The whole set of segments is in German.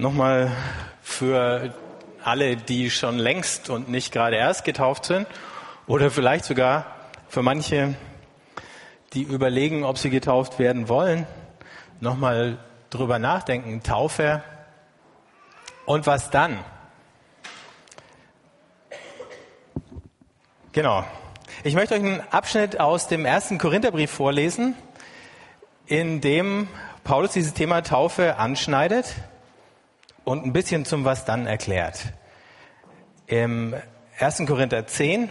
Nochmal für alle, die schon längst und nicht gerade erst getauft sind oder vielleicht sogar für manche, die überlegen, ob sie getauft werden wollen, nochmal drüber nachdenken. Taufe und was dann? Genau. Ich möchte euch einen Abschnitt aus dem ersten Korintherbrief vorlesen, in dem Paulus dieses Thema Taufe anschneidet und ein bisschen zum Was dann erklärt. Im 1. Korinther 10,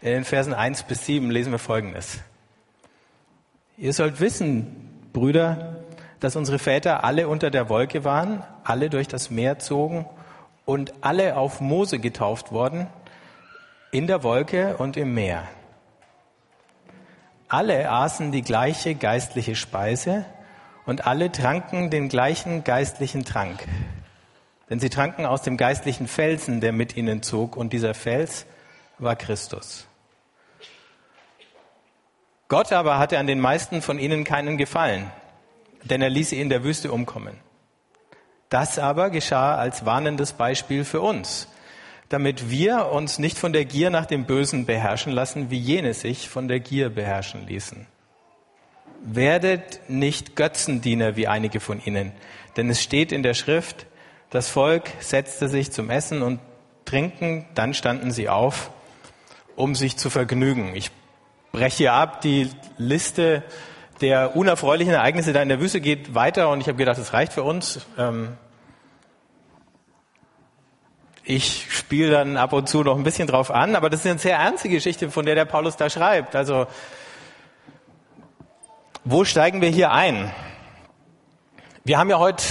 in den Versen 1 bis 7 lesen wir Folgendes. Ihr sollt wissen, Brüder, dass unsere Väter alle unter der Wolke waren, alle durch das Meer zogen und alle auf Mose getauft worden, in der Wolke und im Meer. Alle aßen die gleiche geistliche Speise, und alle tranken den gleichen geistlichen Trank. Denn sie tranken aus dem geistlichen Felsen, der mit ihnen zog, und dieser Fels war Christus. Gott aber hatte an den meisten von ihnen keinen Gefallen, denn er ließ sie in der Wüste umkommen. Das aber geschah als warnendes Beispiel für uns, damit wir uns nicht von der Gier nach dem Bösen beherrschen lassen, wie jene sich von der Gier beherrschen ließen. Werdet nicht Götzendiener wie einige von ihnen, denn es steht in der Schrift, das Volk setzte sich zum Essen und Trinken, dann standen sie auf, um sich zu vergnügen. Ich breche hier ab, die Liste der unerfreulichen Ereignisse da in der Wüste geht weiter und ich habe gedacht, das reicht für uns. Ähm, ich spiele dann ab und zu noch ein bisschen drauf an, aber das ist eine sehr ernste Geschichte, von der der Paulus da schreibt. Also wo steigen wir hier ein? Wir haben ja heute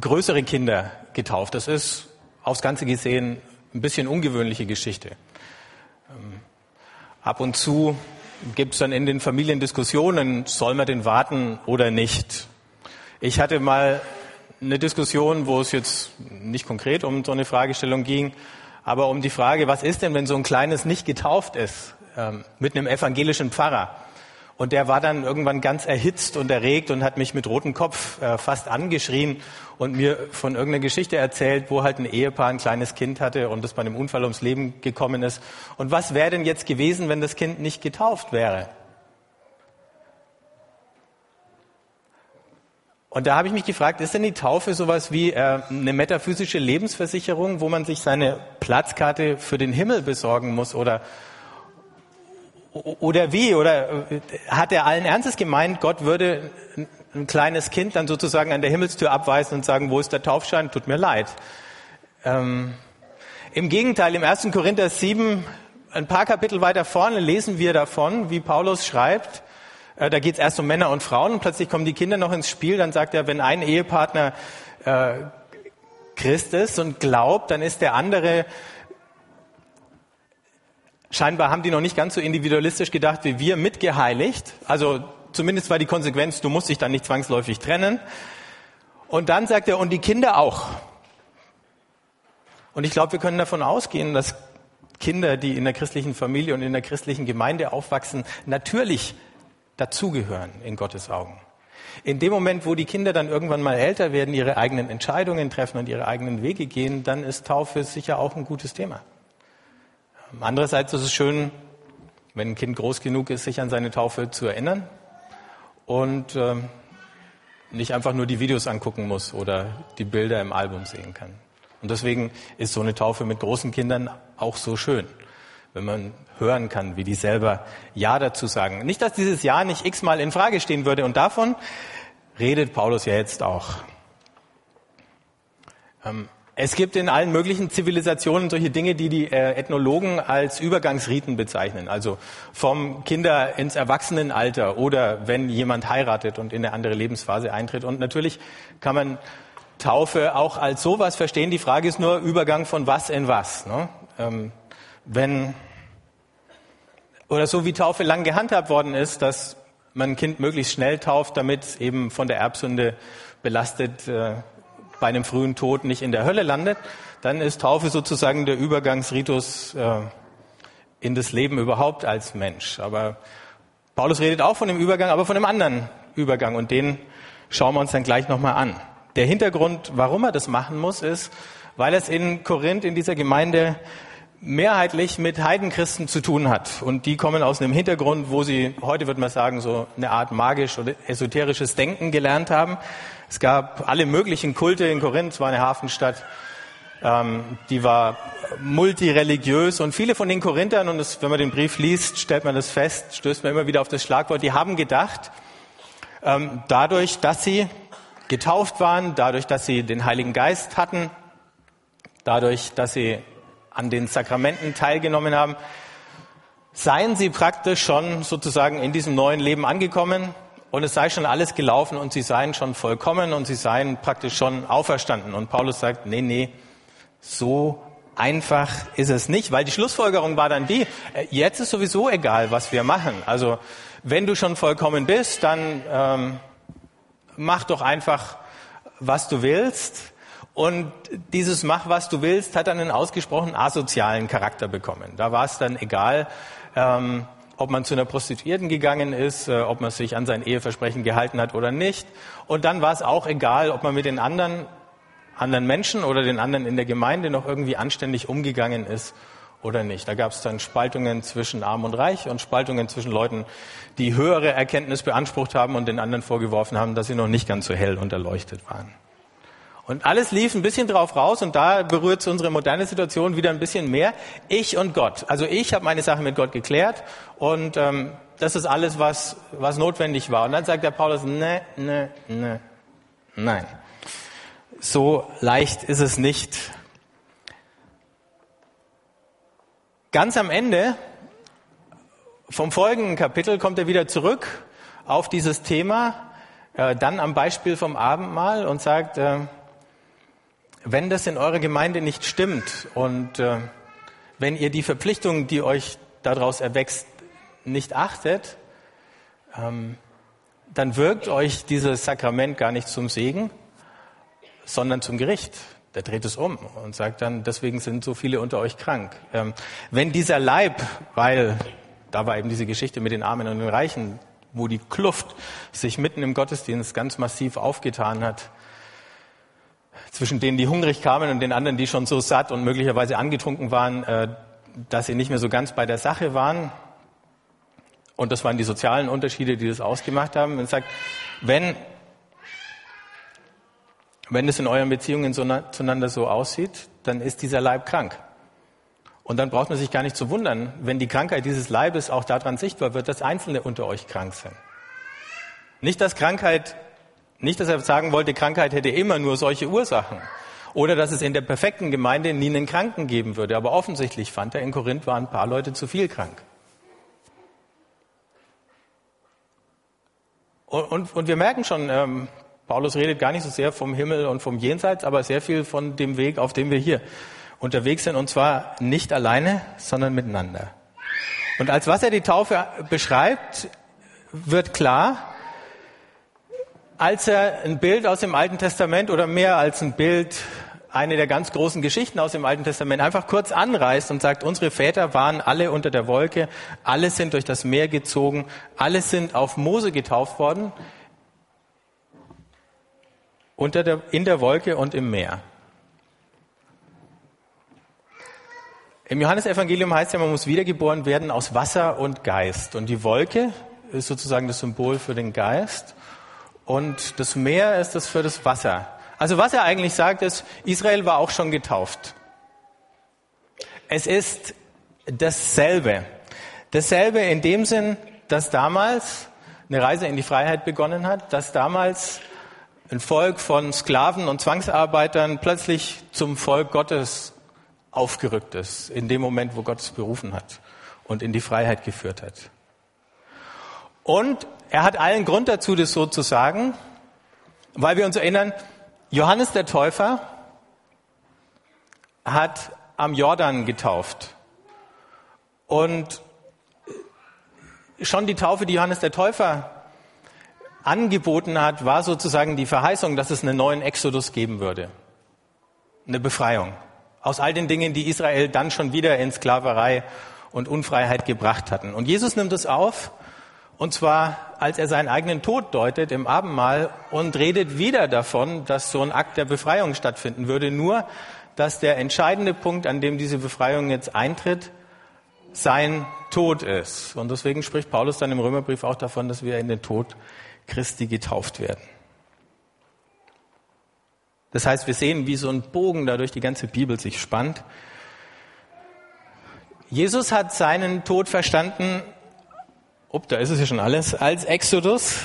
größere Kinder getauft. Das ist aufs Ganze gesehen ein bisschen ungewöhnliche Geschichte. Ähm, ab und zu gibt es dann in den Familien Diskussionen, soll man den warten oder nicht. Ich hatte mal eine Diskussion, wo es jetzt nicht konkret um so eine Fragestellung ging, aber um die Frage, was ist denn, wenn so ein kleines nicht getauft ist, ähm, mit einem evangelischen Pfarrer? Und der war dann irgendwann ganz erhitzt und erregt und hat mich mit rotem Kopf äh, fast angeschrien und mir von irgendeiner Geschichte erzählt, wo halt ein Ehepaar ein kleines Kind hatte und das bei einem Unfall ums Leben gekommen ist. Und was wäre denn jetzt gewesen, wenn das Kind nicht getauft wäre? Und da habe ich mich gefragt, ist denn die Taufe sowas wie äh, eine metaphysische Lebensversicherung, wo man sich seine Platzkarte für den Himmel besorgen muss oder oder wie? Oder äh, hat er allen Ernstes gemeint, Gott würde ein kleines Kind dann sozusagen an der Himmelstür abweisen und sagen, wo ist der Taufschein? Tut mir leid. Ähm, Im Gegenteil, im 1. Korinther 7, ein paar Kapitel weiter vorne, lesen wir davon, wie Paulus schreibt, äh, da geht es erst um Männer und Frauen und plötzlich kommen die Kinder noch ins Spiel. Dann sagt er, wenn ein Ehepartner äh, Christ ist und glaubt, dann ist der andere Scheinbar haben die noch nicht ganz so individualistisch gedacht wie wir, mitgeheiligt. Also zumindest war die Konsequenz, du musst dich dann nicht zwangsläufig trennen. Und dann sagt er, und die Kinder auch. Und ich glaube, wir können davon ausgehen, dass Kinder, die in der christlichen Familie und in der christlichen Gemeinde aufwachsen, natürlich dazugehören in Gottes Augen. In dem Moment, wo die Kinder dann irgendwann mal älter werden, ihre eigenen Entscheidungen treffen und ihre eigenen Wege gehen, dann ist Taufe sicher auch ein gutes Thema. Andererseits ist es schön, wenn ein Kind groß genug ist, sich an seine Taufe zu erinnern und äh, nicht einfach nur die Videos angucken muss oder die Bilder im Album sehen kann. Und deswegen ist so eine Taufe mit großen Kindern auch so schön, wenn man hören kann, wie die selber Ja dazu sagen. Nicht, dass dieses Ja nicht x-mal in Frage stehen würde und davon redet Paulus ja jetzt auch. Ähm, es gibt in allen möglichen Zivilisationen solche Dinge, die die äh, Ethnologen als Übergangsriten bezeichnen. Also vom Kinder ins Erwachsenenalter oder wenn jemand heiratet und in eine andere Lebensphase eintritt. Und natürlich kann man Taufe auch als sowas verstehen. Die Frage ist nur Übergang von was in was. Ne? Ähm, wenn oder so wie Taufe lang gehandhabt worden ist, dass man ein Kind möglichst schnell tauft, damit eben von der Erbsünde belastet äh, bei einem frühen Tod nicht in der Hölle landet, dann ist Taufe sozusagen der Übergangsritus äh, in das Leben überhaupt als Mensch. Aber Paulus redet auch von dem Übergang, aber von einem anderen Übergang und den schauen wir uns dann gleich nochmal an. der Hintergrund, warum er das machen muss, ist, weil es in Korinth, in dieser Gemeinde, mehrheitlich mit Heidenchristen zu tun hat. Und die kommen aus einem Hintergrund, wo sie, heute würde man sagen, so eine Art magisch oder esoterisches Denken gelernt haben. Es gab alle möglichen Kulte in Korinth, es war eine Hafenstadt, ähm, die war multireligiös und viele von den Korinthern, und das, wenn man den Brief liest, stellt man das fest, stößt man immer wieder auf das Schlagwort, die haben gedacht, ähm, dadurch, dass sie getauft waren, dadurch, dass sie den Heiligen Geist hatten, dadurch, dass sie an den Sakramenten teilgenommen haben, seien sie praktisch schon sozusagen in diesem neuen Leben angekommen und es sei schon alles gelaufen und sie seien schon vollkommen und sie seien praktisch schon auferstanden. Und Paulus sagt, nee, nee, so einfach ist es nicht, weil die Schlussfolgerung war dann die, äh, jetzt ist sowieso egal, was wir machen. Also wenn du schon vollkommen bist, dann ähm, mach doch einfach, was du willst. Und dieses Mach, was du willst, hat dann einen ausgesprochen asozialen Charakter bekommen. Da war es dann egal, ähm, ob man zu einer Prostituierten gegangen ist, äh, ob man sich an sein Eheversprechen gehalten hat oder nicht. Und dann war es auch egal, ob man mit den anderen, anderen Menschen oder den anderen in der Gemeinde noch irgendwie anständig umgegangen ist oder nicht. Da gab es dann Spaltungen zwischen Arm und Reich und Spaltungen zwischen Leuten, die höhere Erkenntnis beansprucht haben und den anderen vorgeworfen haben, dass sie noch nicht ganz so hell und erleuchtet waren. Und alles lief ein bisschen drauf raus und da berührt unsere moderne Situation wieder ein bisschen mehr. Ich und Gott. Also ich habe meine Sache mit Gott geklärt und ähm, das ist alles, was, was notwendig war. Und dann sagt der Paulus, ne, ne, ne, nein. So leicht ist es nicht. Ganz am Ende vom folgenden Kapitel kommt er wieder zurück auf dieses Thema, äh, dann am Beispiel vom Abendmahl und sagt, äh, wenn das in eurer Gemeinde nicht stimmt und äh, wenn ihr die Verpflichtung, die euch daraus erwächst, nicht achtet, ähm, dann wirkt euch dieses Sakrament gar nicht zum Segen, sondern zum Gericht. Der dreht es um und sagt dann, deswegen sind so viele unter euch krank. Ähm, wenn dieser Leib, weil da war eben diese Geschichte mit den Armen und den Reichen, wo die Kluft sich mitten im Gottesdienst ganz massiv aufgetan hat, zwischen denen, die hungrig kamen und den anderen, die schon so satt und möglicherweise angetrunken waren, äh, dass sie nicht mehr so ganz bei der Sache waren. Und das waren die sozialen Unterschiede, die das ausgemacht haben. Man sagt, wenn, wenn es in euren Beziehungen so, zueinander so aussieht, dann ist dieser Leib krank. Und dann braucht man sich gar nicht zu wundern, wenn die Krankheit dieses Leibes auch daran sichtbar wird, dass Einzelne unter euch krank sind. Nicht, dass Krankheit nicht, dass er sagen wollte, Krankheit hätte immer nur solche Ursachen. Oder dass es in der perfekten Gemeinde nie einen Kranken geben würde. Aber offensichtlich fand er, in Korinth waren ein paar Leute zu viel krank. Und, und, und wir merken schon, ähm, Paulus redet gar nicht so sehr vom Himmel und vom Jenseits, aber sehr viel von dem Weg, auf dem wir hier unterwegs sind. Und zwar nicht alleine, sondern miteinander. Und als was er die Taufe beschreibt, wird klar, als er ein Bild aus dem Alten Testament oder mehr als ein Bild, eine der ganz großen Geschichten aus dem Alten Testament einfach kurz anreißt und sagt, unsere Väter waren alle unter der Wolke, alle sind durch das Meer gezogen, alle sind auf Mose getauft worden, unter der, in der Wolke und im Meer. Im Johannesevangelium heißt ja, man muss wiedergeboren werden aus Wasser und Geist. Und die Wolke ist sozusagen das Symbol für den Geist und das Meer ist das für das Wasser. Also was er eigentlich sagt ist, Israel war auch schon getauft. Es ist dasselbe. Dasselbe in dem Sinn, dass damals eine Reise in die Freiheit begonnen hat, dass damals ein Volk von Sklaven und Zwangsarbeitern plötzlich zum Volk Gottes aufgerückt ist, in dem Moment, wo Gott es berufen hat und in die Freiheit geführt hat. Und er hat allen Grund dazu, das so zu sagen, weil wir uns erinnern, Johannes der Täufer hat am Jordan getauft. Und schon die Taufe, die Johannes der Täufer angeboten hat, war sozusagen die Verheißung, dass es einen neuen Exodus geben würde. Eine Befreiung aus all den Dingen, die Israel dann schon wieder in Sklaverei und Unfreiheit gebracht hatten. Und Jesus nimmt es auf Und zwar, als er seinen eigenen Tod deutet im Abendmahl und redet wieder davon, dass so ein Akt der Befreiung stattfinden würde. Nur, dass der entscheidende Punkt, an dem diese Befreiung jetzt eintritt, sein Tod ist. Und deswegen spricht Paulus dann im Römerbrief auch davon, dass wir in den Tod Christi getauft werden. Das heißt, wir sehen, wie so ein Bogen da durch die ganze Bibel sich spannt. Jesus hat seinen Tod verstanden ob, da ist es ja schon alles, als Exodus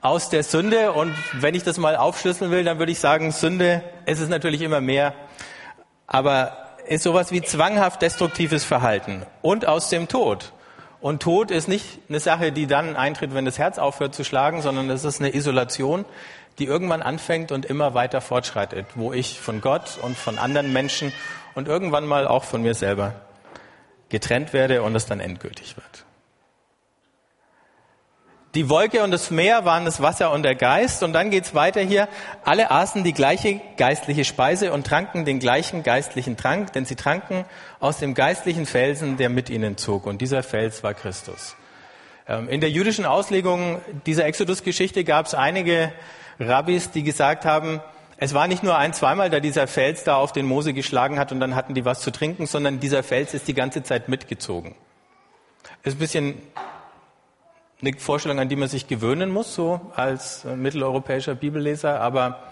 aus der Sünde. Und wenn ich das mal aufschlüsseln will, dann würde ich sagen, Sünde, es ist natürlich immer mehr, aber ist sowas wie zwanghaft destruktives Verhalten und aus dem Tod. Und Tod ist nicht eine Sache, die dann eintritt, wenn das Herz aufhört zu schlagen, sondern es ist eine Isolation, die irgendwann anfängt und immer weiter fortschreitet, wo ich von Gott und von anderen Menschen und irgendwann mal auch von mir selber getrennt werde und es dann endgültig wird. Die Wolke und das Meer waren das Wasser und der Geist. Und dann geht's weiter hier. Alle aßen die gleiche geistliche Speise und tranken den gleichen geistlichen Trank, denn sie tranken aus dem geistlichen Felsen, der mit ihnen zog. Und dieser Fels war Christus. Ähm, in der jüdischen Auslegung dieser Exodus-Geschichte gab es einige Rabbis, die gesagt haben, es war nicht nur ein, zweimal, da dieser Fels da auf den Mose geschlagen hat und dann hatten die was zu trinken, sondern dieser Fels ist die ganze Zeit mitgezogen. Ist ein bisschen eine Vorstellung, an die man sich gewöhnen muss, so als äh, mitteleuropäischer Bibelleser, aber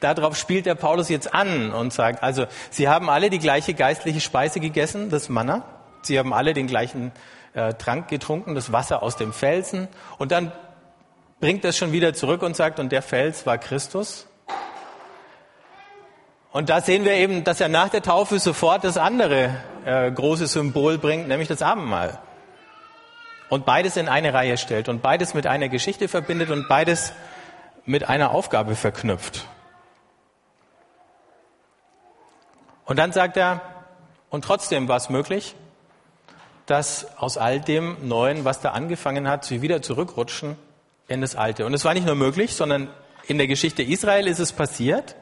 darauf spielt der Paulus jetzt an und sagt, also sie haben alle die gleiche geistliche Speise gegessen, das Manna, sie haben alle den gleichen äh, Trank getrunken, das Wasser aus dem Felsen. Und dann bringt das schon wieder zurück und sagt, und der Fels war Christus. Und da sehen wir eben, dass er nach der Taufe sofort das andere äh, große Symbol bringt, nämlich das Abendmahl und beides in eine Reihe stellt und beides mit einer Geschichte verbindet und beides mit einer Aufgabe verknüpft. Und dann sagt er, und trotzdem war es möglich, dass aus all dem Neuen, was da angefangen hat, sie wieder zurückrutschen in das Alte. Und es war nicht nur möglich, sondern in der Geschichte Israel ist es passiert.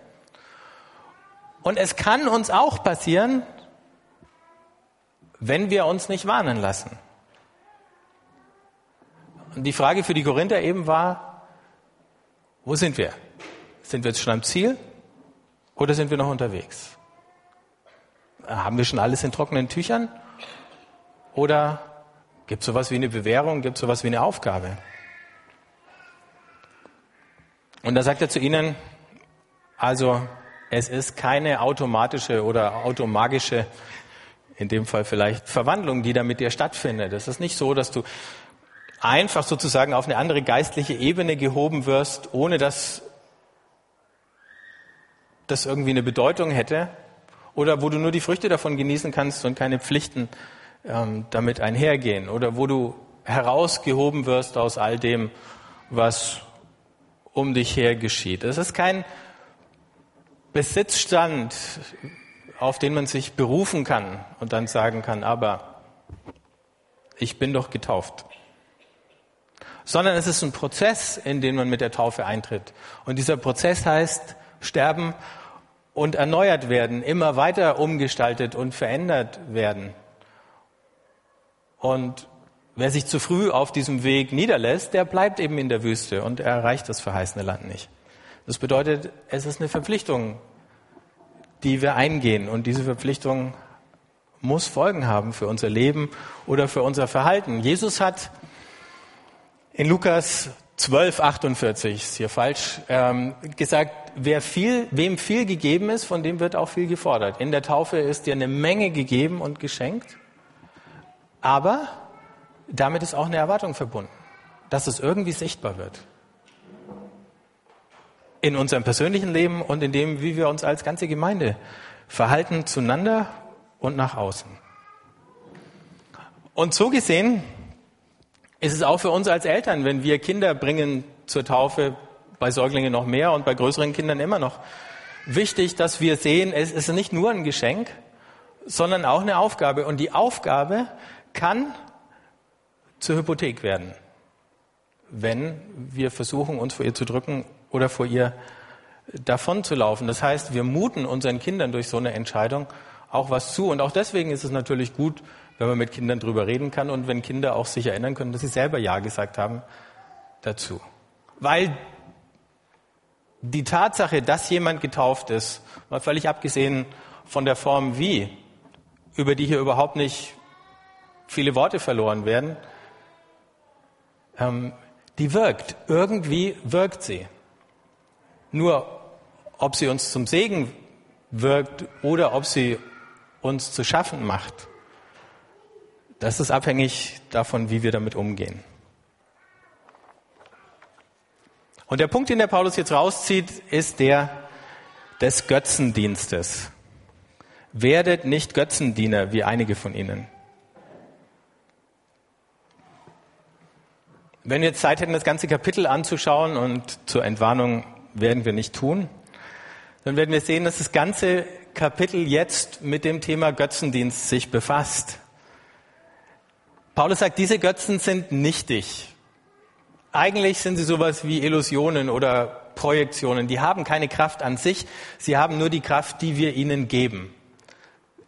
Und es kann uns auch passieren, wenn wir uns nicht warnen lassen. Und die Frage für die Korinther eben war, wo sind wir? Sind wir jetzt schon am Ziel oder sind wir noch unterwegs? Haben wir schon alles in trockenen Tüchern? Oder gibt es sowas wie eine Bewährung, gibt es sowas wie eine Aufgabe? Und da sagt er zu ihnen, also es ist keine automatische oder automagische, in dem Fall vielleicht Verwandlung, die da mit dir stattfindet. Es ist nicht so, dass du einfach sozusagen auf eine andere geistliche Ebene gehoben wirst, ohne dass das irgendwie eine Bedeutung hätte, oder wo du nur die Früchte davon genießen kannst und keine Pflichten ähm, damit einhergehen, oder wo du herausgehoben wirst aus all dem, was um dich her geschieht. Es ist kein Besitzstand, auf den man sich berufen kann und dann sagen kann, aber ich bin doch getauft sondern es ist ein Prozess, in den man mit der Taufe eintritt. Und dieser Prozess heißt sterben und erneuert werden, immer weiter umgestaltet und verändert werden. Und wer sich zu früh auf diesem Weg niederlässt, der bleibt eben in der Wüste und erreicht das verheißene Land nicht. Das bedeutet, es ist eine Verpflichtung, die wir eingehen. Und diese Verpflichtung muss Folgen haben für unser Leben oder für unser Verhalten. Jesus hat in Lukas 12, 48, ist hier falsch, ähm, gesagt, wer viel, wem viel gegeben ist, von dem wird auch viel gefordert. In der Taufe ist dir eine Menge gegeben und geschenkt, aber damit ist auch eine Erwartung verbunden, dass es irgendwie sichtbar wird. In unserem persönlichen Leben und in dem, wie wir uns als ganze Gemeinde verhalten zueinander und nach außen. Und so gesehen ist es auch für uns als Eltern, wenn wir Kinder bringen zur Taufe, bei Säuglingen noch mehr und bei größeren Kindern immer noch, wichtig, dass wir sehen, es ist nicht nur ein Geschenk, sondern auch eine Aufgabe. Und die Aufgabe kann zur Hypothek werden, wenn wir versuchen, uns vor ihr zu drücken oder vor ihr davon zu laufen. Das heißt, wir muten unseren Kindern durch so eine Entscheidung auch was zu. Und auch deswegen ist es natürlich gut, wenn man mit Kindern drüber reden kann und wenn Kinder auch sich erinnern können, dass sie selber Ja gesagt haben dazu. Weil die Tatsache, dass jemand getauft ist, mal völlig abgesehen von der Form wie, über die hier überhaupt nicht viele Worte verloren werden, ähm, die wirkt. Irgendwie wirkt sie. Nur ob sie uns zum Segen wirkt oder ob sie uns zu schaffen macht, das ist abhängig davon, wie wir damit umgehen. Und der Punkt, den der Paulus jetzt rauszieht, ist der des Götzendienstes. Werdet nicht Götzendiener wie einige von ihnen. Wenn wir jetzt Zeit hätten, das ganze Kapitel anzuschauen und zur Entwarnung werden wir nicht tun, dann werden wir sehen, dass das ganze Kapitel jetzt mit dem Thema Götzendienst sich befasst. Paulus sagt, diese Götzen sind nichtig. Eigentlich sind sie sowas wie Illusionen oder Projektionen. Die haben keine Kraft an sich, sie haben nur die Kraft, die wir ihnen geben.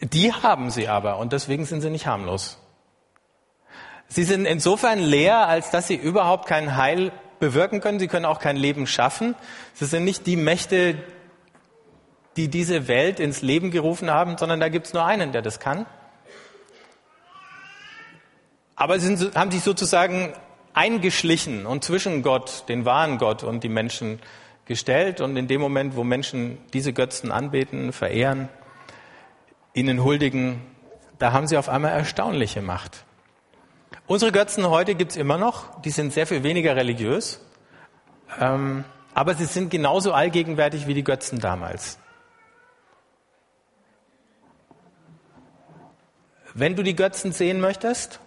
Die haben sie aber und deswegen sind sie nicht harmlos. Sie sind insofern leer, als dass sie überhaupt kein Heil bewirken können. Sie können auch kein Leben schaffen. Sie sind nicht die Mächte, die diese Welt ins Leben gerufen haben, sondern da gibt es nur einen, der das kann. Aber sie sind, haben sich sozusagen eingeschlichen und zwischen Gott, den wahren Gott und die Menschen gestellt. Und in dem Moment, wo Menschen diese Götzen anbeten, verehren, ihnen huldigen, da haben sie auf einmal erstaunliche Macht. Unsere Götzen heute gibt's immer noch, die sind sehr viel weniger religiös, ähm, aber sie sind genauso allgegenwärtig wie die Götzen damals. Wenn du die Götzen sehen möchtest,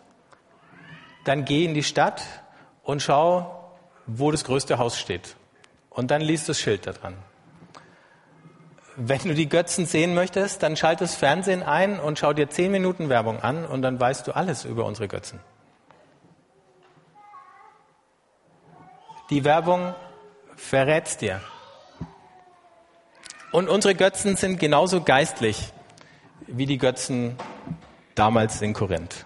dann geh in die Stadt und schau, wo das größte Haus steht. Und dann liest das Schild da dran. Wenn du die Götzen sehen möchtest, dann schalt das Fernsehen ein und schau dir zehn Minuten Werbung an und dann weißt du alles über unsere Götzen. Die Werbung verrät's dir. Und unsere Götzen sind genauso geistlich wie die Götzen damals in Korinth.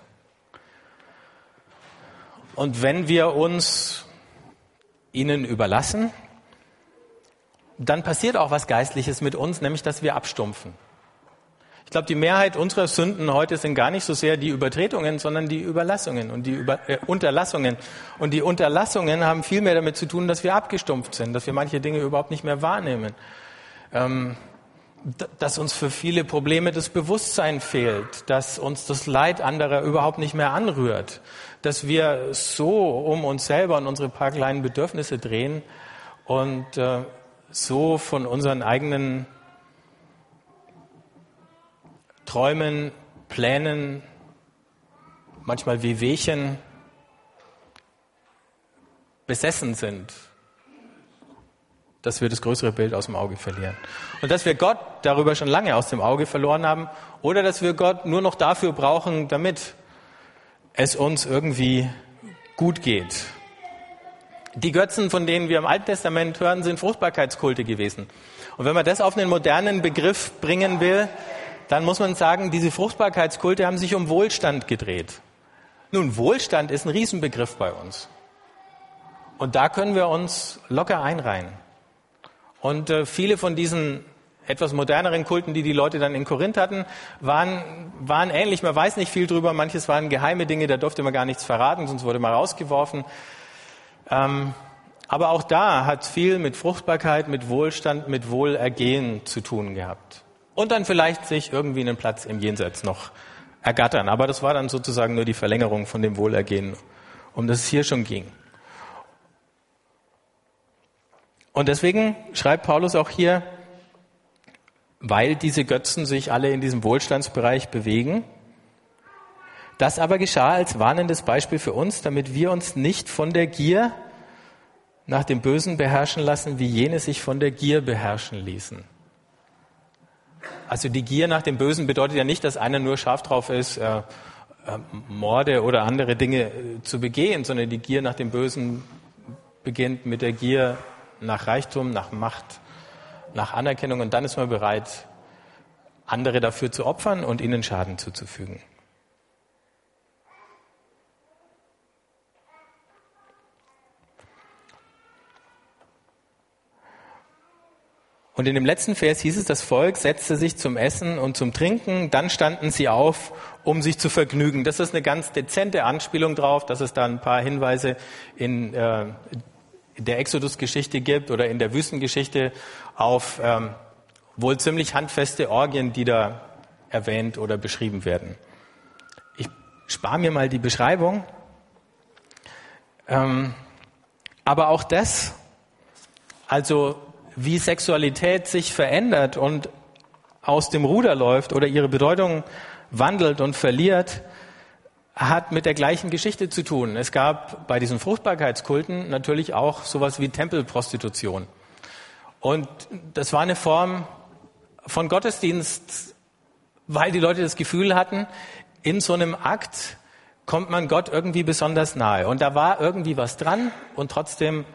Und wenn wir uns ihnen überlassen, dann passiert auch was Geistliches mit uns, nämlich dass wir abstumpfen. Ich glaube, die Mehrheit unserer Sünden heute sind gar nicht so sehr die Übertretungen, sondern die Überlassungen und die Über äh, Unterlassungen. Und die Unterlassungen haben viel mehr damit zu tun, dass wir abgestumpft sind, dass wir manche Dinge überhaupt nicht mehr wahrnehmen. Ähm, dass uns für viele Probleme das Bewusstsein fehlt, dass uns das Leid anderer überhaupt nicht mehr anrührt, dass wir so um uns selber und unsere paar kleinen Bedürfnisse drehen und äh, so von unseren eigenen Träumen, Plänen, manchmal wie Wehchen besessen sind dass wir das größere Bild aus dem Auge verlieren. Und dass wir Gott darüber schon lange aus dem Auge verloren haben oder dass wir Gott nur noch dafür brauchen, damit es uns irgendwie gut geht. Die Götzen, von denen wir im Alten Testament hören, sind Fruchtbarkeitskulte gewesen. Und wenn man das auf einen modernen Begriff bringen will, dann muss man sagen, diese Fruchtbarkeitskulte haben sich um Wohlstand gedreht. Nun, Wohlstand ist ein Riesenbegriff bei uns. Und da können wir uns locker einreihen. Und äh, viele von diesen etwas moderneren Kulten, die die Leute dann in Korinth hatten, waren, waren ähnlich. Man weiß nicht viel drüber. Manches waren geheime Dinge, da durfte man gar nichts verraten, sonst wurde man rausgeworfen. Ähm, aber auch da hat viel mit Fruchtbarkeit, mit Wohlstand, mit Wohlergehen zu tun gehabt. Und dann vielleicht sich irgendwie einen Platz im Jenseits noch ergattern. Aber das war dann sozusagen nur die Verlängerung von dem Wohlergehen, um das es hier schon ging. Und deswegen schreibt Paulus auch hier, weil diese Götzen sich alle in diesem Wohlstandsbereich bewegen. Das aber geschah als warnendes Beispiel für uns, damit wir uns nicht von der Gier nach dem Bösen beherrschen lassen, wie jene sich von der Gier beherrschen ließen. Also die Gier nach dem Bösen bedeutet ja nicht, dass einer nur scharf drauf ist, äh, äh, Morde oder andere Dinge äh, zu begehen, sondern die Gier nach dem Bösen beginnt mit der Gier nach Reichtum, nach Macht, nach Anerkennung und dann ist man bereit, andere dafür zu opfern und ihnen Schaden zuzufügen. Und in dem letzten Vers hieß es, das Volk setzte sich zum Essen und zum Trinken, dann standen sie auf, um sich zu vergnügen. Das ist eine ganz dezente Anspielung drauf, dass es da ein paar Hinweise in äh, der Exodus-Geschichte gibt oder in der Wüstengeschichte auf ähm, wohl ziemlich handfeste Orgien, die da erwähnt oder beschrieben werden. Ich spare mir mal die Beschreibung. Ähm, aber auch das, also wie Sexualität sich verändert und aus dem Ruder läuft oder ihre Bedeutung wandelt und verliert, hat mit der gleichen Geschichte zu tun. Es gab bei diesen Fruchtbarkeitskulten natürlich auch sowas wie Tempelprostitution. Und das war eine Form von Gottesdienst, weil die Leute das Gefühl hatten, in so einem Akt kommt man Gott irgendwie besonders nahe. Und da war irgendwie was dran und trotzdem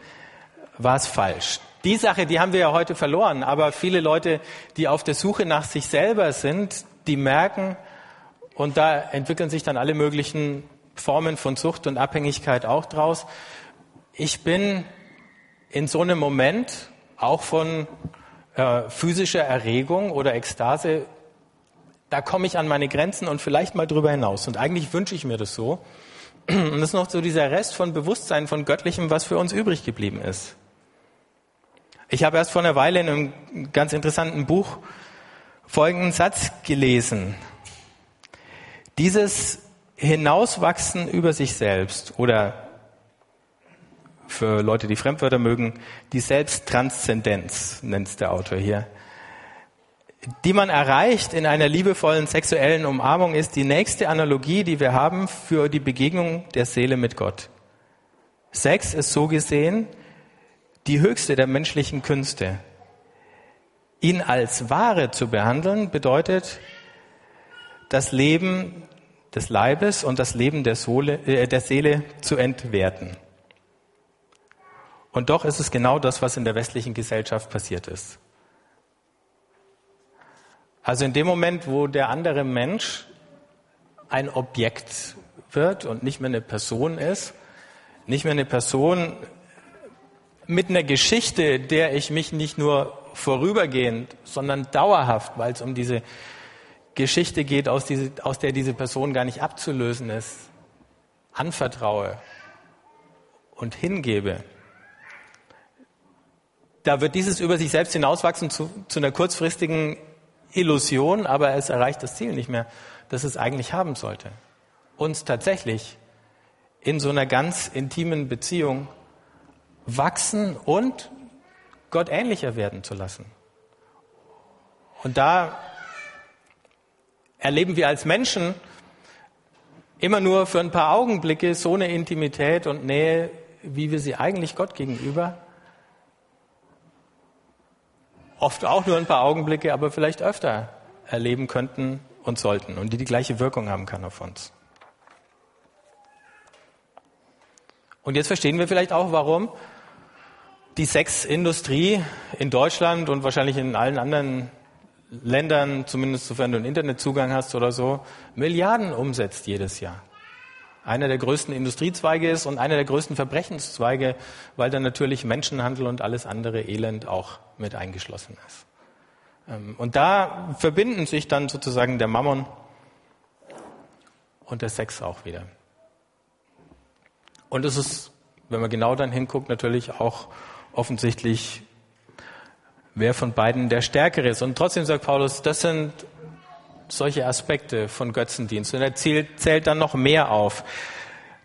war es falsch. Die Sache, die haben wir ja heute verloren, aber viele Leute, die auf der Suche nach sich selber sind, die merken, und da entwickeln sich dann alle möglichen Formen von Sucht und Abhängigkeit auch draus. Ich bin in so einem Moment auch von äh, physischer Erregung oder Ekstase, da komme ich an meine Grenzen und vielleicht mal drüber hinaus. Und eigentlich wünsche ich mir das so. Und das ist noch so dieser Rest von Bewusstsein, von Göttlichem, was für uns übrig geblieben ist. Ich habe erst vor einer Weile in einem ganz interessanten Buch folgenden Satz gelesen. Dieses Hinauswachsen über sich selbst oder für Leute, die Fremdwörter mögen, die Selbsttranszendenz nennt es der Autor hier, die man erreicht in einer liebevollen sexuellen Umarmung, ist die nächste Analogie, die wir haben für die Begegnung der Seele mit Gott. Sex ist so gesehen die höchste der menschlichen Künste. Ihn als Ware zu behandeln bedeutet, das Leben des Leibes und das Leben der, Sohle, äh, der Seele zu entwerten. Und doch ist es genau das, was in der westlichen Gesellschaft passiert ist. Also in dem Moment, wo der andere Mensch ein Objekt wird und nicht mehr eine Person ist, nicht mehr eine Person mit einer Geschichte, der ich mich nicht nur vorübergehend, sondern dauerhaft, weil es um diese Geschichte geht, aus, diese, aus der diese Person gar nicht abzulösen ist, anvertraue und hingebe, da wird dieses über sich selbst hinauswachsen zu, zu einer kurzfristigen Illusion, aber es erreicht das Ziel nicht mehr, das es eigentlich haben sollte. Uns tatsächlich in so einer ganz intimen Beziehung wachsen und Gott ähnlicher werden zu lassen. Und da erleben wir als Menschen immer nur für ein paar Augenblicke so eine Intimität und Nähe, wie wir sie eigentlich Gott gegenüber oft auch nur ein paar Augenblicke, aber vielleicht öfter erleben könnten und sollten und die die gleiche Wirkung haben kann auf uns. Und jetzt verstehen wir vielleicht auch, warum die Sexindustrie in Deutschland und wahrscheinlich in allen anderen Ländern, zumindest sofern du einen Internetzugang hast oder so, Milliarden umsetzt jedes Jahr. Einer der größten Industriezweige ist und einer der größten Verbrechenszweige, weil da natürlich Menschenhandel und alles andere Elend auch mit eingeschlossen ist. Ähm, und da verbinden sich dann sozusagen der Mammon und der Sex auch wieder. Und es ist, wenn man genau dann hinguckt, natürlich auch offensichtlich, wer von beiden der Stärkere ist. Und trotzdem sagt Paulus, das sind solche Aspekte von Götzendienst. Und er zählt, zählt dann noch mehr auf.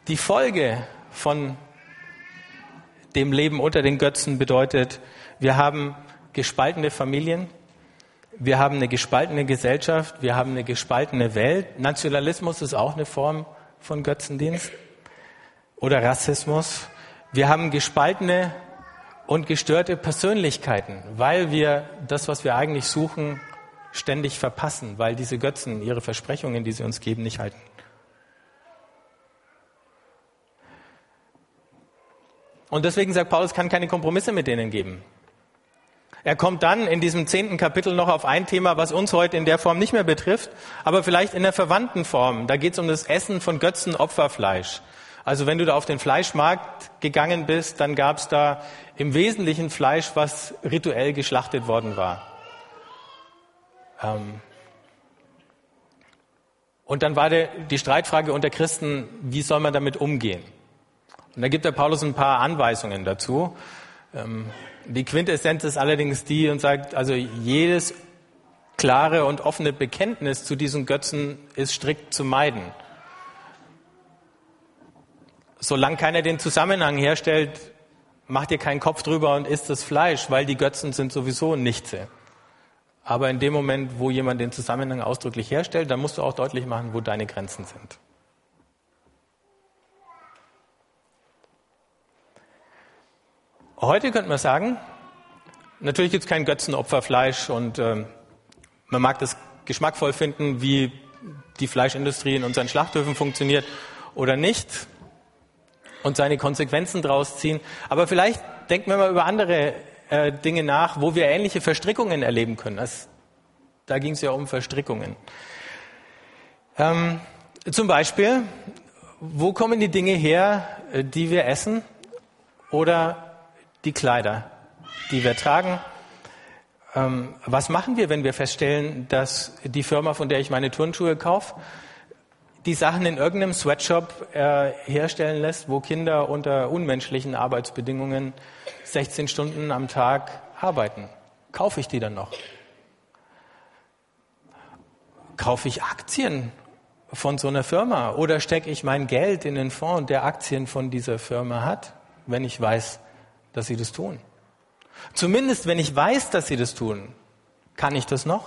Die Folge von dem Leben unter den Götzen bedeutet, wir haben gespaltene Familien, wir haben eine gespaltene Gesellschaft, wir haben eine gespaltene Welt. Nationalismus ist auch eine Form von Götzendienst oder Rassismus. Wir haben gespaltene und gestörte Persönlichkeiten, weil wir das, was wir eigentlich suchen, ständig verpassen, weil diese Götzen ihre Versprechungen, die sie uns geben, nicht halten. Und deswegen sagt Paulus, kann keine Kompromisse mit denen geben. Er kommt dann in diesem zehnten Kapitel noch auf ein Thema, was uns heute in der Form nicht mehr betrifft, aber vielleicht in der verwandten Form. Da geht es um das Essen von Götzenopferfleisch. Also wenn du da auf den Fleischmarkt gegangen bist, dann gab es da im Wesentlichen Fleisch, was rituell geschlachtet worden war. Ähm und dann war die Streitfrage unter Christen, wie soll man damit umgehen? Und da gibt der Paulus ein paar Anweisungen dazu. Ähm die Quintessenz ist allerdings die und sagt, also jedes klare und offene Bekenntnis zu diesen Götzen ist strikt zu meiden. Solange keiner den Zusammenhang herstellt, macht ihr keinen Kopf drüber und isst das Fleisch, weil die Götzen sind sowieso Nichtse. Aber in dem Moment, wo jemand den Zusammenhang ausdrücklich herstellt, dann musst du auch deutlich machen, wo deine Grenzen sind. Heute könnte man sagen, natürlich gibt es kein Götzenopferfleisch und äh, man mag das geschmackvoll finden, wie die Fleischindustrie in unseren Schlachthöfen funktioniert oder nicht und seine Konsequenzen daraus ziehen. Aber vielleicht denken wir mal über andere äh, Dinge nach, wo wir ähnliche Verstrickungen erleben können. Das, da ging es ja um Verstrickungen. Ähm, zum Beispiel, wo kommen die Dinge her, äh, die wir essen oder die Kleider, die wir tragen. Ähm, was machen wir, wenn wir feststellen, dass die Firma, von der ich meine Turnschuhe kaufe, die Sachen in irgendeinem Sweatshop äh, herstellen lässt, wo Kinder unter unmenschlichen Arbeitsbedingungen 16 Stunden am Tag arbeiten? Kaufe ich die dann noch? Kaufe ich Aktien von so einer Firma oder stecke ich mein Geld in den Fonds, der Aktien von dieser Firma hat, wenn ich weiß, dass sie das tun. Zumindest wenn ich weiß, dass sie das tun, kann ich das noch?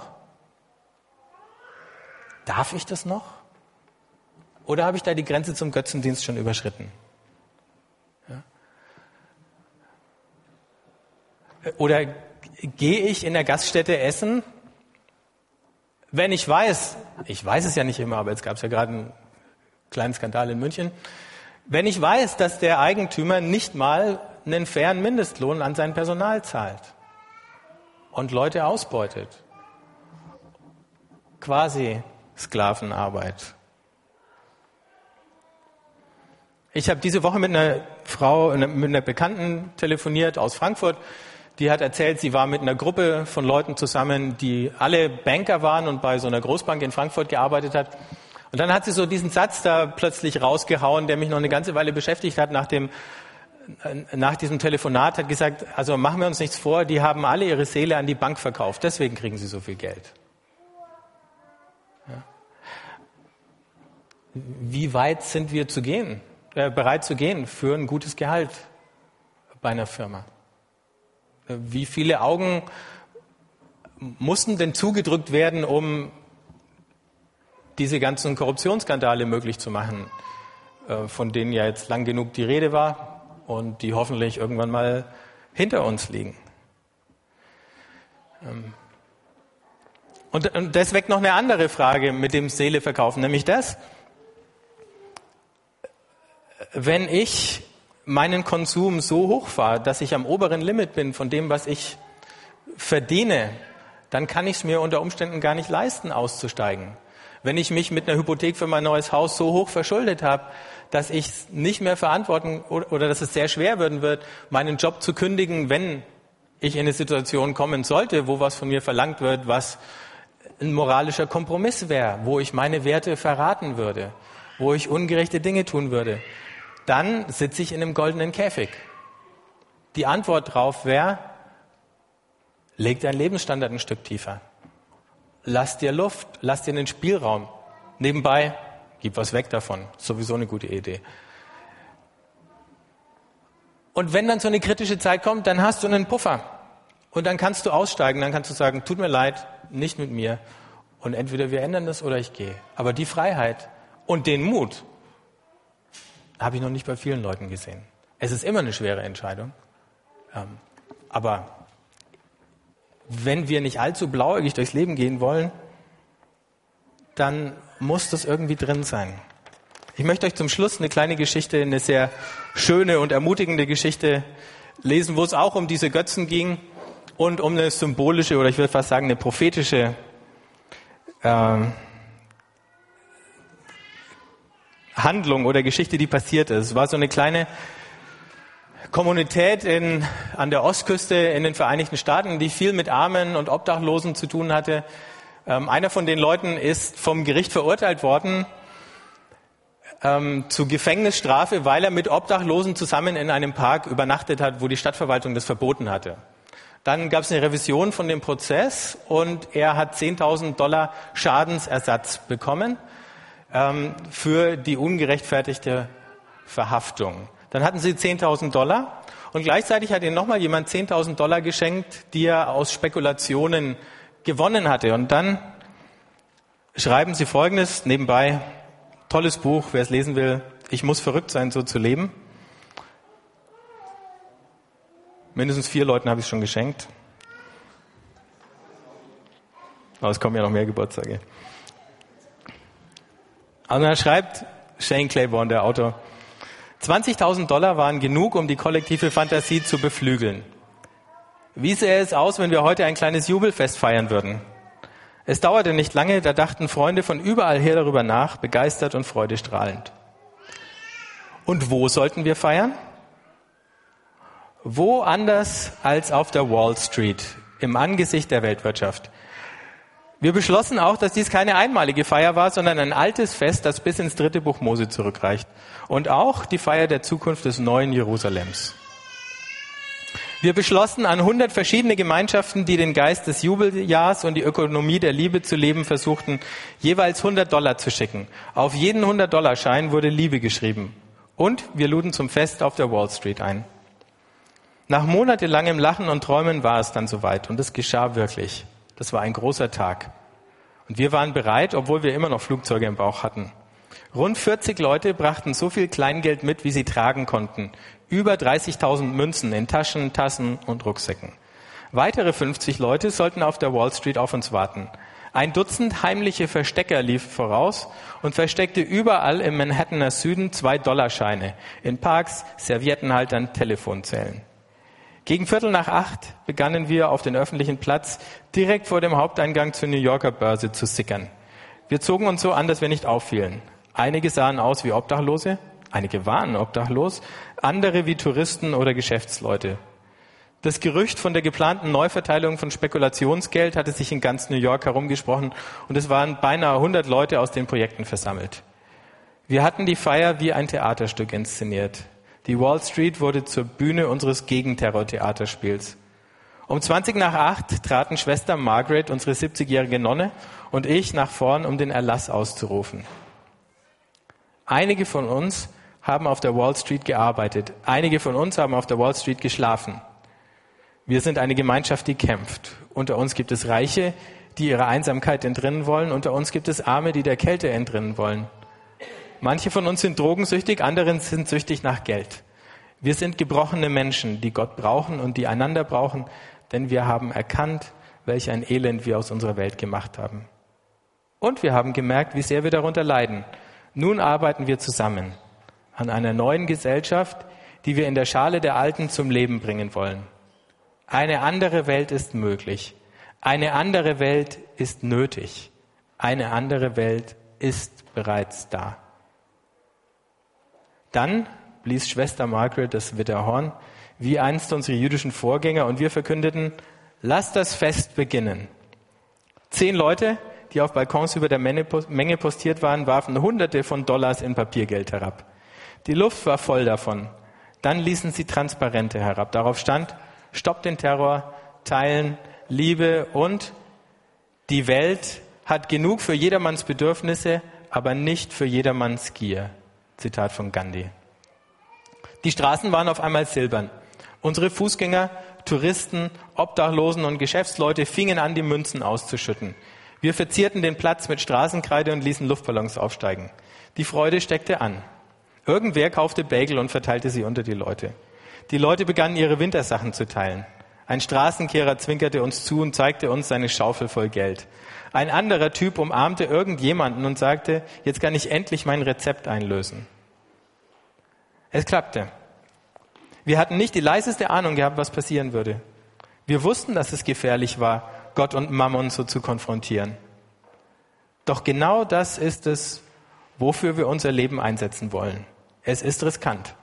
Darf ich das noch? Oder habe ich da die Grenze zum Götzendienst schon überschritten? Ja. Oder gehe ich in der Gaststätte essen, wenn ich weiß, ich weiß es ja nicht immer, aber jetzt gab es ja gerade einen kleinen Skandal in München, wenn ich weiß, dass der Eigentümer nicht mal einen fairen Mindestlohn an sein Personal zahlt und Leute ausbeutet. Quasi Sklavenarbeit. Ich habe diese Woche mit einer Frau, mit einer Bekannten telefoniert aus Frankfurt. Die hat erzählt, sie war mit einer Gruppe von Leuten zusammen, die alle Banker waren und bei so einer Großbank in Frankfurt gearbeitet hat. Und dann hat sie so diesen Satz da plötzlich rausgehauen, der mich noch eine ganze Weile beschäftigt hat, nach dem nach diesem Telefonat hat gesagt, also machen wir uns nichts vor, die haben alle ihre Seele an die Bank verkauft, deswegen kriegen sie so viel Geld. Ja. Wie weit sind wir zu gehen, äh, bereit zu gehen für ein gutes Gehalt bei einer Firma? Wie viele Augen mussten denn zugedrückt werden, um diese ganzen Korruptionsskandale möglich zu machen, äh, von denen ja jetzt lang genug die Rede war? und die hoffentlich irgendwann mal hinter uns liegen. Ähm, und, das weckt noch eine andere Frage mit dem Seele verkaufen, nämlich das, wenn ich meinen Konsum so hoch fahre, dass ich am oberen Limit bin von dem, was ich verdiene, dann kann ich es mir unter Umständen gar nicht leisten, auszusteigen. Wenn ich mich mit einer Hypothek für mein neues Haus so hoch verschuldet habe, dass ich nicht mehr verantworten oder dass es sehr schwer werden wird, meinen Job zu kündigen, wenn ich in eine Situation kommen sollte, wo was von mir verlangt wird, was ein moralischer Kompromiss wäre, wo ich meine Werte verraten würde, wo ich ungerechte Dinge tun würde, dann sitze ich in einem goldenen Käfig. Die Antwort darauf wäre, leg deinen Lebensstandard ein Stück tiefer. Lass dir Luft, lass dir einen Spielraum. Nebenbei Gib was weg davon. Sowieso eine gute Idee. Und wenn dann so eine kritische Zeit kommt, dann hast du einen Puffer. Und dann kannst du aussteigen, dann kannst du sagen, tut mir leid, nicht mit mir. Und entweder wir ändern das oder ich gehe. Aber die Freiheit und den Mut habe ich noch nicht bei vielen Leuten gesehen. Es ist immer eine schwere Entscheidung. Ähm, aber wenn wir nicht allzu blauäugig durchs Leben gehen wollen, dann muss das irgendwie drin sein. Ich möchte euch zum Schluss eine kleine Geschichte, eine sehr schöne und ermutigende Geschichte lesen, wo es auch um diese Götzen ging. und um eine symbolische oder ich würde fast sagen eine prophetische äh, Handlung oder Geschichte, die passiert ist. Es war so eine kleine Kommunität in, an der Ostküste in den Vereinigten Staaten, die viel mit Armen und Obdachlosen zu tun hatte. Ähm, einer von den Leuten ist vom Gericht verurteilt worden ähm, zu Gefängnisstrafe, weil er mit Obdachlosen zusammen in einem Park übernachtet hat, wo die Stadtverwaltung das verboten hatte. Dann gab es eine Revision von dem Prozess und er hat 10.000 Dollar Schadensersatz bekommen ähm, für die ungerechtfertigte Verhaftung. Dann hatten sie 10.000 Dollar und gleichzeitig hat ihnen nochmal jemand 10.000 Dollar geschenkt, die er aus Spekulationen gewonnen hatte. Und dann schreiben sie Folgendes nebenbei. Tolles Buch, wer es lesen will. Ich muss verrückt sein, so zu leben. Mindestens vier Leuten habe ich es schon geschenkt. Aber es kommen ja noch mehr Geburtstage. Also er schreibt Shane Claiborne, der Autor, 20.000 Dollar waren genug, um die kollektive Fantasie zu beflügeln. Wie sähe es aus, wenn wir heute ein kleines Jubelfest feiern würden? Es dauerte nicht lange, da dachten Freunde von überall her darüber nach, begeistert und freudestrahlend. Und wo sollten wir feiern? Wo anders als auf der Wall Street, im Angesicht der Weltwirtschaft. Wir beschlossen auch, dass dies keine einmalige Feier war, sondern ein altes Fest, das bis ins dritte Buch Mose zurückreicht. Und auch die Feier der Zukunft des neuen Jerusalems. Wir beschlossen an 100 verschiedene Gemeinschaften, die den Geist des Jubeljahrs und die Ökonomie der Liebe zu leben versuchten, jeweils 100 Dollar zu schicken. Auf jeden 100-Dollar-Schein wurde Liebe geschrieben. Und wir luden zum Fest auf der Wall Street ein. Nach monatelangem Lachen und Träumen war es dann soweit und es geschah wirklich. Das war ein großer Tag. Und wir waren bereit, obwohl wir immer noch Flugzeuge im Bauch hatten. Rund 40 Leute brachten so viel Kleingeld mit, wie sie tragen konnten. Über 30.000 Münzen in Taschen, Tassen und Rucksäcken. Weitere 50 Leute sollten auf der Wall Street auf uns warten. Ein Dutzend heimliche Verstecker lief voraus und versteckte überall im Manhattaner Süden zwei Dollarscheine in Parks, Serviettenhaltern, Telefonzellen. Gegen Viertel nach acht begannen wir auf den öffentlichen Platz direkt vor dem Haupteingang zur New Yorker Börse zu sickern. Wir zogen uns so an, dass wir nicht auffielen. Einige sahen aus wie Obdachlose, einige waren obdachlos, andere wie Touristen oder Geschäftsleute. Das Gerücht von der geplanten Neuverteilung von Spekulationsgeld hatte sich in ganz New York herumgesprochen und es waren beinahe 100 Leute aus den Projekten versammelt. Wir hatten die Feier wie ein Theaterstück inszeniert. Die Wall Street wurde zur Bühne unseres Gegenterror-Theaterspiels. Um 20 nach acht traten Schwester Margaret, unsere 70-jährige Nonne, und ich nach vorn, um den Erlass auszurufen. Einige von uns haben auf der Wall Street gearbeitet. Einige von uns haben auf der Wall Street geschlafen. Wir sind eine Gemeinschaft, die kämpft. Unter uns gibt es Reiche, die ihrer Einsamkeit entrinnen wollen. Unter uns gibt es Arme, die der Kälte entrinnen wollen. Manche von uns sind drogensüchtig, andere sind süchtig nach Geld. Wir sind gebrochene Menschen, die Gott brauchen und die einander brauchen, denn wir haben erkannt, welch ein Elend wir aus unserer Welt gemacht haben. Und wir haben gemerkt, wie sehr wir darunter leiden. Nun arbeiten wir zusammen an einer neuen Gesellschaft, die wir in der Schale der Alten zum Leben bringen wollen. Eine andere Welt ist möglich. Eine andere Welt ist nötig. Eine andere Welt ist bereits da. Dann blies Schwester Margaret das Witterhorn, wie einst unsere jüdischen Vorgänger, und wir verkündeten, lasst das Fest beginnen. Zehn Leute, die auf Balkons über der Menge postiert waren, warfen Hunderte von Dollars in Papiergeld herab. Die Luft war voll davon. Dann ließen sie Transparente herab. Darauf stand, Stopp den Terror, Teilen, Liebe und die Welt hat genug für jedermanns Bedürfnisse, aber nicht für jedermanns Gier. Zitat von Gandhi. Die Straßen waren auf einmal silbern. Unsere Fußgänger, Touristen, Obdachlosen und Geschäftsleute fingen an, die Münzen auszuschütten. Wir verzierten den Platz mit Straßenkreide und ließen Luftballons aufsteigen. Die Freude steckte an. Irgendwer kaufte Bagel und verteilte sie unter die Leute. Die Leute begannen ihre Wintersachen zu teilen. Ein Straßenkehrer zwinkerte uns zu und zeigte uns seine Schaufel voll Geld. Ein anderer Typ umarmte irgendjemanden und sagte, jetzt kann ich endlich mein Rezept einlösen. Es klappte. Wir hatten nicht die leiseste Ahnung gehabt, was passieren würde. Wir wussten, dass es gefährlich war, Gott und Mammon so zu konfrontieren. Doch genau das ist es, wofür wir unser Leben einsetzen wollen. Es ist riskant.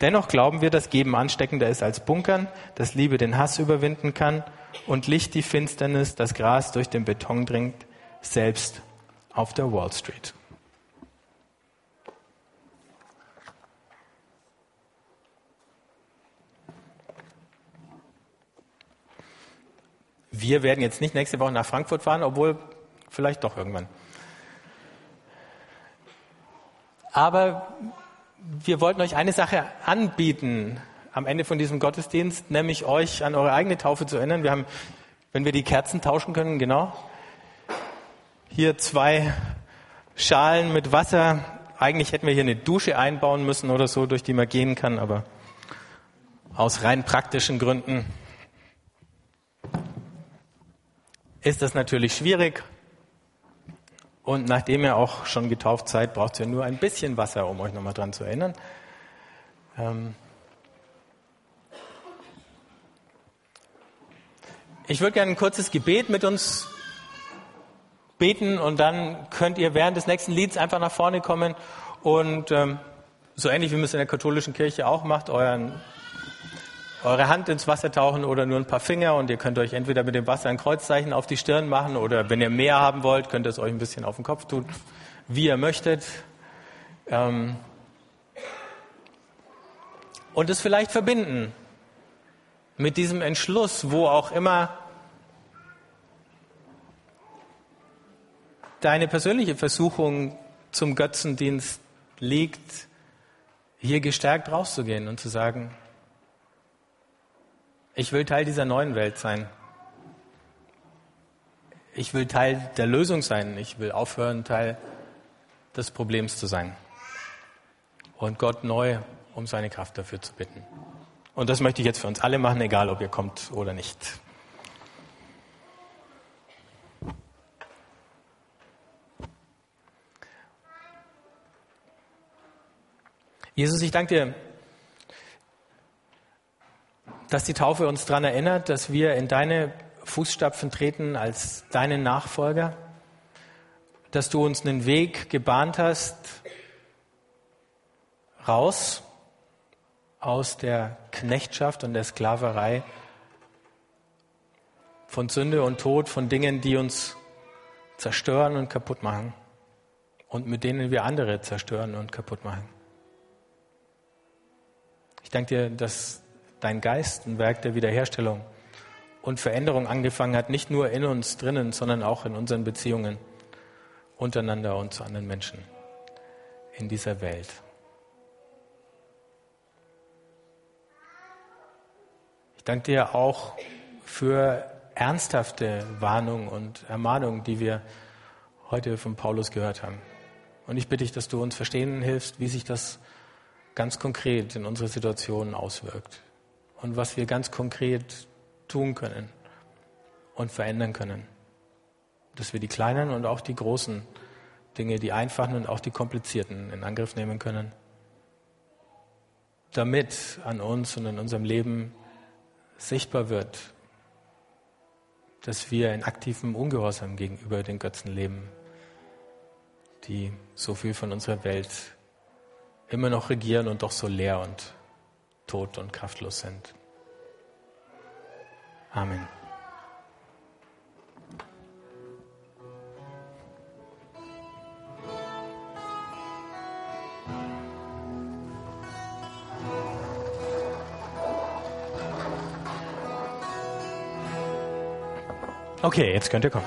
Dennoch glauben wir, dass Geben ansteckender ist als Bunkern, dass Liebe den Hass überwinden kann und Licht die Finsternis, das Gras durch den Beton dringt, selbst auf der Wall Street. Wir werden jetzt nicht nächste Woche nach Frankfurt fahren, obwohl vielleicht doch irgendwann. Aber wir wollten euch eine Sache anbieten am Ende von diesem Gottesdienst, nämlich euch an eure eigene Taufe zu erinnern. Wir haben, wenn wir die Kerzen tauschen können, genau, hier zwei Schalen mit Wasser. Eigentlich hätten wir hier eine Dusche einbauen müssen oder so, durch die man gehen kann, aber aus rein praktischen Gründen ist das natürlich schwierig. Und nachdem ihr auch schon getauft seid, braucht ihr nur ein bisschen Wasser, um euch nochmal dran zu erinnern. Ähm ich würde gerne ein kurzes Gebet mit uns beten und dann könnt ihr während des nächsten Lieds einfach nach vorne kommen und ähm, so ähnlich wie man es in der katholischen Kirche auch macht, euren eure Hand ins Wasser tauchen oder nur ein paar Finger und ihr könnt euch entweder mit dem Wasser ein Kreuzzeichen auf die Stirn machen oder wenn ihr mehr haben wollt, könnt ihr es euch ein bisschen auf den Kopf tun, wie ihr möchtet. Ähm und es vielleicht verbinden mit diesem Entschluss, wo auch immer deine persönliche Versuchung zum Götzendienst liegt, hier gestärkt rauszugehen und zu sagen, ich will Teil dieser neuen Welt sein. Ich will Teil der Lösung sein. Ich will aufhören, Teil des Problems zu sein. Und Gott neu um seine Kraft dafür zu bitten. Und das möchte ich jetzt für uns alle machen, egal ob ihr kommt oder nicht. Jesus, ich danke dir dass die Taufe uns daran erinnert, dass wir in deine Fußstapfen treten als deine Nachfolger, dass du uns einen Weg gebahnt hast, raus aus der Knechtschaft und der Sklaverei, von Sünde und Tod, von Dingen, die uns zerstören und kaputt machen und mit denen wir andere zerstören und kaputt machen. Ich danke dir, dass dein Geist ein Werk der Wiederherstellung und Veränderung angefangen hat, nicht nur in uns drinnen, sondern auch in unseren Beziehungen untereinander und zu anderen Menschen in dieser Welt. Ich danke dir auch für ernsthafte Warnung und Ermahnung, die wir heute von Paulus gehört haben. Und ich bitte dich, dass du uns verstehen hilfst, wie sich das ganz konkret in unsere Situation auswirkt und was wir ganz konkret tun können und verändern können. Dass wir die kleinen und auch die großen Dinge, die einfachen und auch die komplizierten in Angriff nehmen können, damit an uns und in unserem Leben sichtbar wird, dass wir in aktivem Ungehorsam gegenüber den Götzen leben, die so viel von unserer Welt immer noch regieren und doch so leer und tot und kraftlos sind. Amen. Okay, jetzt könnt ihr kommen.